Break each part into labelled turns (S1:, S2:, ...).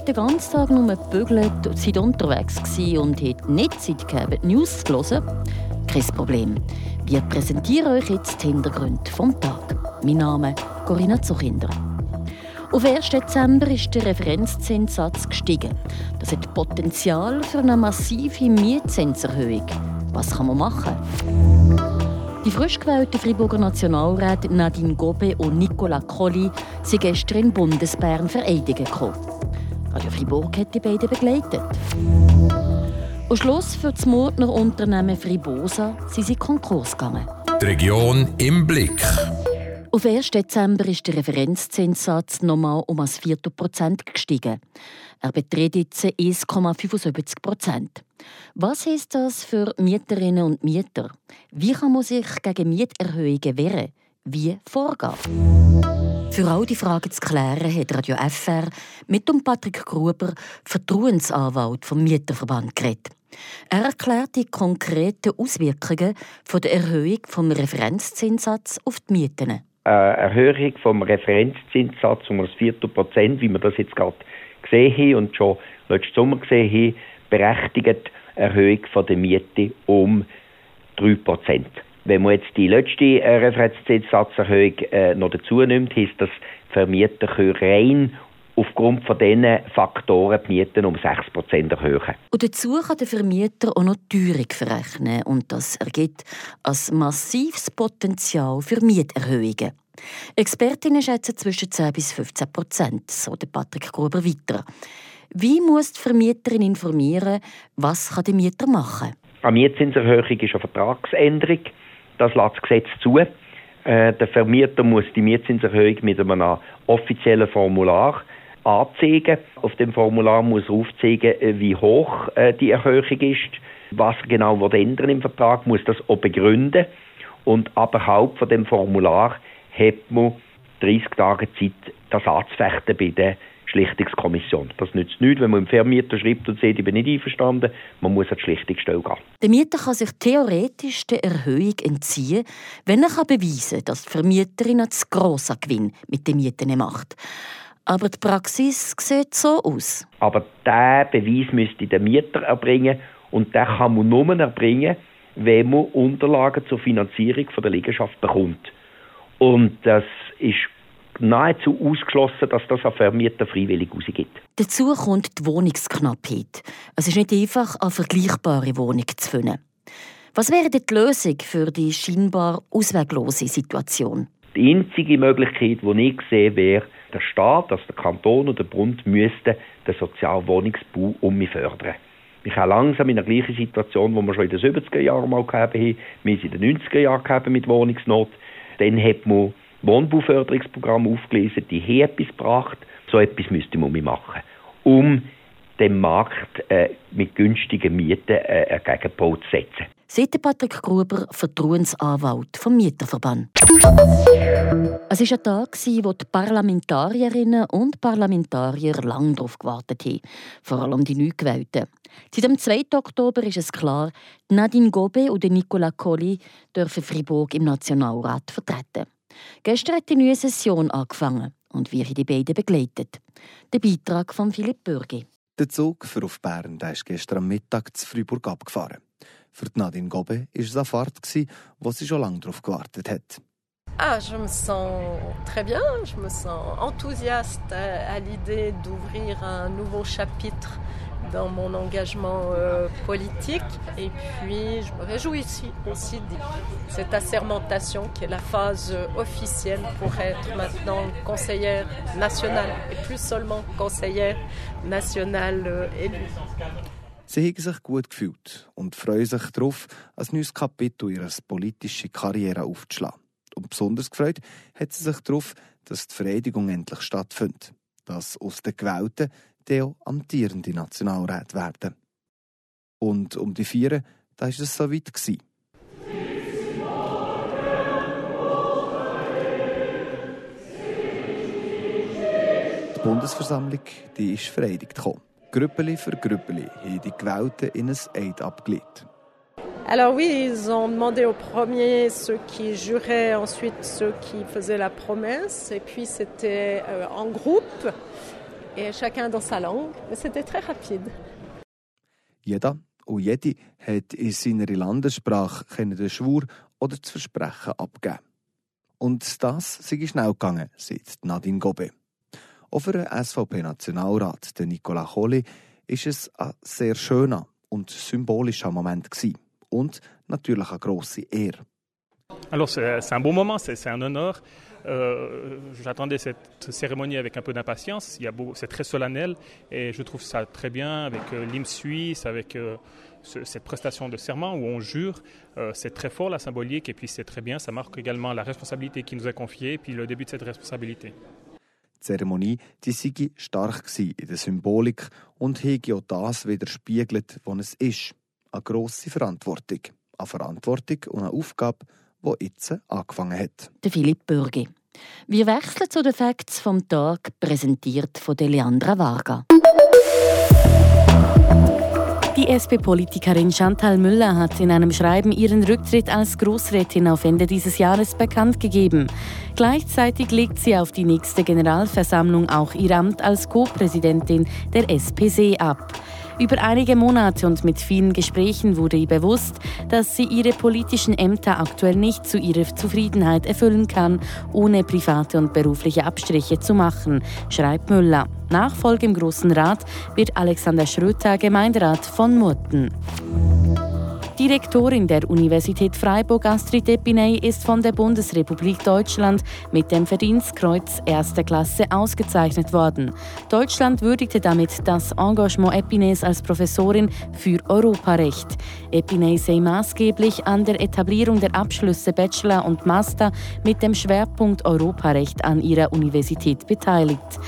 S1: nicht den ganzen Tag nur gebügelt seid unterwegs und habt nicht Zeit gehabt, News zu hören? Kein Problem. Wir präsentieren euch jetzt die Hintergründe vom Tag. Mein Name ist Corinna Zuchinder. Auf 1. Dezember ist der Referenzzinssatz gestiegen. Das hat Potenzial für eine massive Mietzinserhöhung. Was kann man machen? Die frisch gewählten Friburger Nationalräte Nadine Gobe und Nicola Colli sind gestern in Bundesbern vereidigen gekommen. Radio Fribourg hat die beiden begleitet. Am Schluss für das Mordner Unternehmen Fribosa sind sie Konkurs gegangen.
S2: Die Region im Blick.
S1: Auf 1. Dezember ist der Referenzzinssatz nochmal um ein Viertel Prozent gestiegen. Er beträgt jetzt 1,75 Prozent. Was heißt das für Mieterinnen und Mieter? Wie kann man sich gegen Mieterhöhungen wehren? Wie vorgehen? Für all die Fragen zu klären hat Radio FR mit dem Patrick Gruber, Vertrauensanwalt vom Mieterverband, geredet. Er erklärt die konkreten Auswirkungen von der Erhöhung vom Referenzzinssatz auf die Mieten
S3: eine Erhöhung vom Referenzzinssatz um ein Viertel Prozent, wie wir das jetzt gerade gesehen haben und schon letzten Sommer gesehen haben, berechtigt Erhöhung von der Miete um 3 Prozent. Wenn man jetzt die letzte äh, Referenzzinssatzerhöhung äh, noch dazu nimmt, heisst das, Vermieter können rein aufgrund von diesen Faktoren die Mieten um 6% erhöhen.
S1: Und dazu kann der Vermieter auch noch Teuerung verrechnen und das ergibt ein massives Potenzial für Mieterhöhungen. Expertinnen schätzen zwischen 10 bis 15 Prozent, so der Patrick Gruber weiter. Wie muss die Vermieterin informieren, was kann der Mieter machen?
S3: Eine Mietzinserhöhung ist eine Vertragsänderung. Das lässt das Gesetz zu. Äh, der Vermieter muss die Mietzinserhöhung mit einem offiziellen Formular anzeigen. Auf dem Formular muss er aufzeigen, äh, wie hoch äh, die Erhöhung ist, was er genau ändern im Vertrag, muss das auch begründen. Und aberhalb von dem Formular hat man 30 Tage Zeit, das anzufechten bei der Schlichtungskommission. Das nützt nichts, wenn man im Vermieter schreibt und sagt, ich bin nicht einverstanden. Man muss an die Schlichtungsstelle gehen.
S1: Der Mieter kann sich theoretisch der Erhöhung entziehen, wenn er beweisen kann, dass die Vermieterin einen zu grossen Gewinn mit den Mieten macht. Aber die Praxis sieht so aus.
S3: Aber diesen Beweis müsste der Mieter erbringen und den kann man nur erbringen, wenn man Unterlagen zur Finanzierung der Liegenschaft bekommt. Und das ist nahezu ausgeschlossen, dass das ein Vermieter freiwillig rausgibt.
S1: Dazu kommt die Wohnungsknappheit. Es ist nicht einfach, eine vergleichbare Wohnung zu finden. Was wäre die Lösung für die scheinbar ausweglose Situation?
S3: Die einzige Möglichkeit, die ich sehe, wäre, der Staat, also der Kanton und der Bund müssten den Sozialwohnungsbau um mich fördern. Wir haben langsam in der gleichen Situation, wo wir schon in den 70er Jahren mal gehabt haben, wir sind in den 90er Jahren mit Wohnungsnot. Dann hat man Wohnbauförderungsprogramm aufgelesen, die haben etwas gebracht. So etwas müsste man machen, um den Markt äh, mit günstigen Mieten äh, äh Gegenbau zu setzen.
S1: Seit Patrick Gruber, Vertrauensanwalt vom Mieterverband. Es war ein Tag, wo die Parlamentarierinnen und Parlamentarier lange darauf gewartet haben, vor allem die Neugewählten. Seit dem 2. Oktober ist es klar, Nadine Gobe und Nicola Colli dürfen Fribourg im Nationalrat vertreten. Gestern hat die neue Session angefangen und wir haben die beiden begleitet. Der Beitrag von Philipp Bürgi.
S4: Der Zug für auf Bern der ist gestern am Mittag zu Freiburg abgefahren. Für Nadine Gobe war es eine Fahrt, wo sie schon lange darauf gewartet hat.
S5: Ah, je me sens très bien, je me sens enthousiaste à l'idée d'ouvrir un nouveau chapitre dans mon engagement euh, politique. Et puis, je me réjouis ici aussi de cette assermentation qui est la phase officielle pour être maintenant conseillère nationale et plus seulement conseillère nationale euh, élue.
S4: Sie haben sich gut gefühlt und freuen sich darauf, ein neues Kapitel ihrer politischen Karriere aufzuschlagen. Und besonders gefreut hat sie sich darauf, dass die Vereidigung endlich stattfindet. Dass aus den Gewählten der amtierende Nationalrat werden. Und um die Vieren, da war es so weit. Die Bundesversammlung die ist vereidigt gekommen. Grüppeli für Grüppeli haben die Gewählten in ein Eid abgelegt.
S5: Alors oui, ils ont demandé aux premiers ceux qui juraient, ensuite ceux qui faisaient la promesse, et puis c'était euh, en groupe. Et chacun dans sa langue. C'était très rapide.
S4: Jeder und jede hat in seiner Landessprache den Schwur oder das Versprechen abgeben. Und das sei schnell gegangen, sagt Nadine Gobe. Auch für den SVP-Nationalrat, Nicolas Colli, ist es ein sehr schöner und symbolischer Moment. Und natürlich eine grosse Ehre.
S6: Alors c'est un bon moment, c'est un honneur. Euh, J'attendais cette cérémonie avec un peu d'impatience. C'est très solennel et je trouve ça très bien avec euh, l'hymne suisse, avec euh, ce, cette prestation de serment où on jure. C'est très fort la symbolique et puis c'est très bien. Ça marque également la responsabilité qui nous est confiée et puis le début de cette responsabilité.
S4: Die Zeremonie die sei stark in der Symbolik und hege auch das widerspiegelt, was es ist. Eine grosse Verantwortung. Eine Verantwortung und eine Aufgabe, die jetzt angefangen hat.
S1: Der Philipp Bürgi. Wir wechseln zu den Facts vom Tag, präsentiert von Leandra Varga.
S7: Die SP-Politikerin Chantal Müller hat in einem Schreiben ihren Rücktritt als Großrätin auf Ende dieses Jahres bekannt gegeben. Gleichzeitig legt sie auf die nächste Generalversammlung auch ihr Amt als Co-Präsidentin der SPC ab. Über einige Monate und mit vielen Gesprächen wurde ihr bewusst, dass sie ihre politischen Ämter aktuell nicht zu ihrer Zufriedenheit erfüllen kann, ohne private und berufliche Abstriche zu machen, schreibt Müller. Nachfolge im Großen Rat wird Alexander Schröter Gemeinderat von Murten. Direktorin der Universität Freiburg, Astrid Epiney, ist von der Bundesrepublik Deutschland mit dem Verdienstkreuz erster Klasse ausgezeichnet worden. Deutschland würdigte damit das Engagement Epineys als Professorin für Europarecht. Epiney sei maßgeblich an der Etablierung der Abschlüsse Bachelor und Master mit dem Schwerpunkt Europarecht an ihrer Universität beteiligt.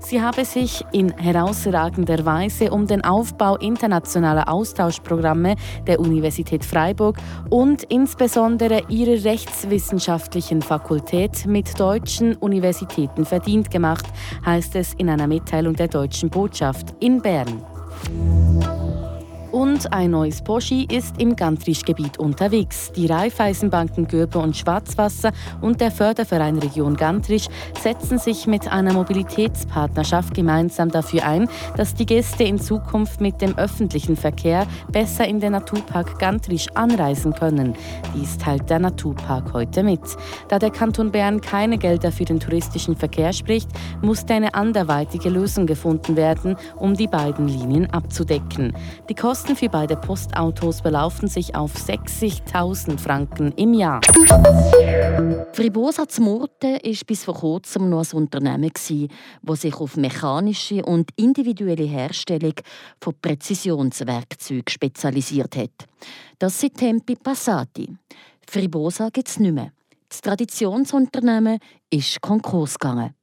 S7: Sie habe sich in herausragender Weise um den Aufbau internationaler Austauschprogramme der Universität Freiburg und insbesondere ihrer rechtswissenschaftlichen Fakultät mit deutschen Universitäten verdient gemacht, heißt es in einer Mitteilung der deutschen Botschaft in Bern. Und ein neues Poschi ist im Gantrisch-Gebiet unterwegs. Die Raiffeisenbanken Görbe und Schwarzwasser und der Förderverein Region Gantrisch setzen sich mit einer Mobilitätspartnerschaft gemeinsam dafür ein, dass die Gäste in Zukunft mit dem öffentlichen Verkehr besser in den Naturpark Gantrisch anreisen können. Dies teilt der Naturpark heute mit. Da der Kanton Bern keine Gelder für den touristischen Verkehr spricht, musste eine anderweitige Lösung gefunden werden, um die beiden Linien abzudecken. Die Kosten für beide Postautos belaufen sich auf 60.000 Franken im Jahr.
S1: Fribosa Zmurte war bis vor kurzem noch ein Unternehmen, das sich auf mechanische und individuelle Herstellung von Präzisionswerkzeugen spezialisiert hat. Das sind Tempi Passati. Fribosa gibt es nicht mehr. Das Traditionsunternehmen ist Konkurs gegangen.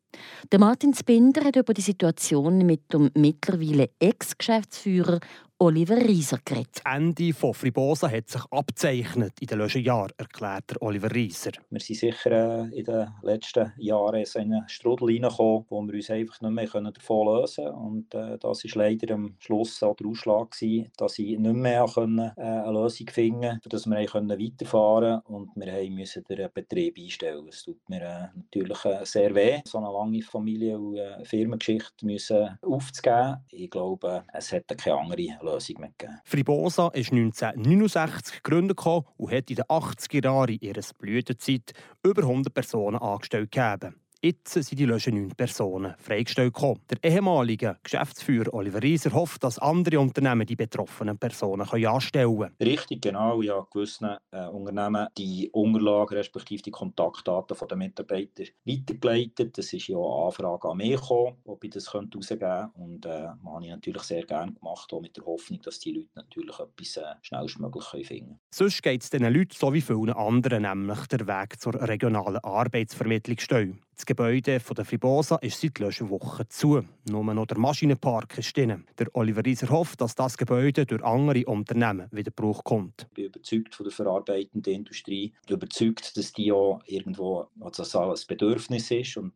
S1: Der Martin Spinder hat über die Situation mit dem mittlerweile Ex-Geschäftsführer Oliver Rieser geredet.
S8: Das Ende von Fribosa hat sich abzeichnet in den letzten Jahren, erklärt Oliver Rieser.
S9: Wir sind sicher äh, in den letzten Jahren in einen Strudel reingekommen, wo wir uns einfach nicht mehr davon lösen können. Und äh, das war leider am Schluss auch der Ausschlag, gewesen, dass ich nicht mehr können, äh, eine Lösung finden konnte, dass wir können weiterfahren konnten. Und wir mussten den Betrieb einstellen. Es tut mir äh, natürlich sehr weh, so eine lange Familie- und Firmengeschichte müssen aufzugeben. Ich glaube, es hätte keine andere Lösung mehr gegeben.
S8: Fribosa ist 1969 gegründet und hat in den 80er Jahren ihrer Blütezeit über 100 Personen angestellt gegeben. Jetzt sind die Löschen neun Personen freigestellt gekommen. Der ehemalige Geschäftsführer Oliver Rieser hofft, dass andere Unternehmen die betroffenen Personen anstellen können.
S9: Richtig, genau. Habe gewissen äh, Unternehmen die Unterlagen respektive die Kontaktdaten der Mitarbeiter weitergeleitet. Das ist ja eine Anfrage an mich gekommen, ob ich das herausgeben könnte. Und äh, das habe ich natürlich sehr gerne gemacht, auch mit der Hoffnung, dass die Leute natürlich etwas äh, schnellstmöglich finden können.
S8: Sonst geht es diesen Leuten so wie vielen anderen nämlich der Weg zur regionalen Arbeitsvermittlung stehen. Das Gebäude der Fribosa ist seit letzter Woche zu. Nur noch der Maschinenpark ist drin. Der Oliver Rieser hofft, dass das Gebäude durch andere Unternehmen wieder Gebrauch kommt.
S9: Ich bin überzeugt von der verarbeitenden Industrie. Ich bin überzeugt, dass die auch irgendwo also ein Bedürfnis ist und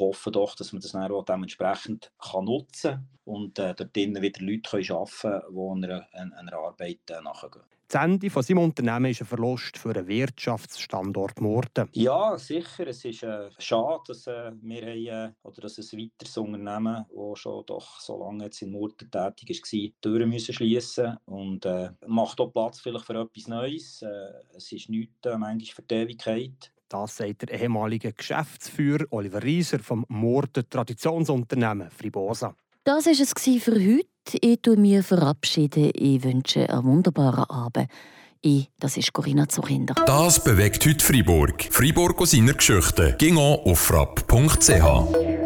S9: hoffen doch, dass man das dann auch dementsprechend kann nutzen kann und äh, dort wieder Leute arbeiten können, die einer, einer Arbeit äh, nachgehen.
S8: Das Ende von seinem Unternehmen ist ein Verlust für einen Wirtschaftsstandort Murten.
S9: Ja, sicher. Es ist äh, schade, dass äh, wir haben, äh, oder dass ein weiteres Unternehmen, das schon doch so lange jetzt in Murten tätig war, die Türen müssen schliessen und äh, macht auch Platz vielleicht für etwas Neues. Äh, es ist nichts äh, manchmal für die Ewigkeit.
S8: Das sagt der ehemalige Geschäftsführer Oliver Rieser vom Murten Traditionsunternehmen Fribosa.
S1: Das war es für heute. Ich verabschiede mich verabschieden. Ich wünsche einen wunderbaren Abend. Ich, das ist Corinna Zuchinder.
S2: Das bewegt heute Freiburg. Freiburg aus seiner Geschichte. Ging auf frapp.ch.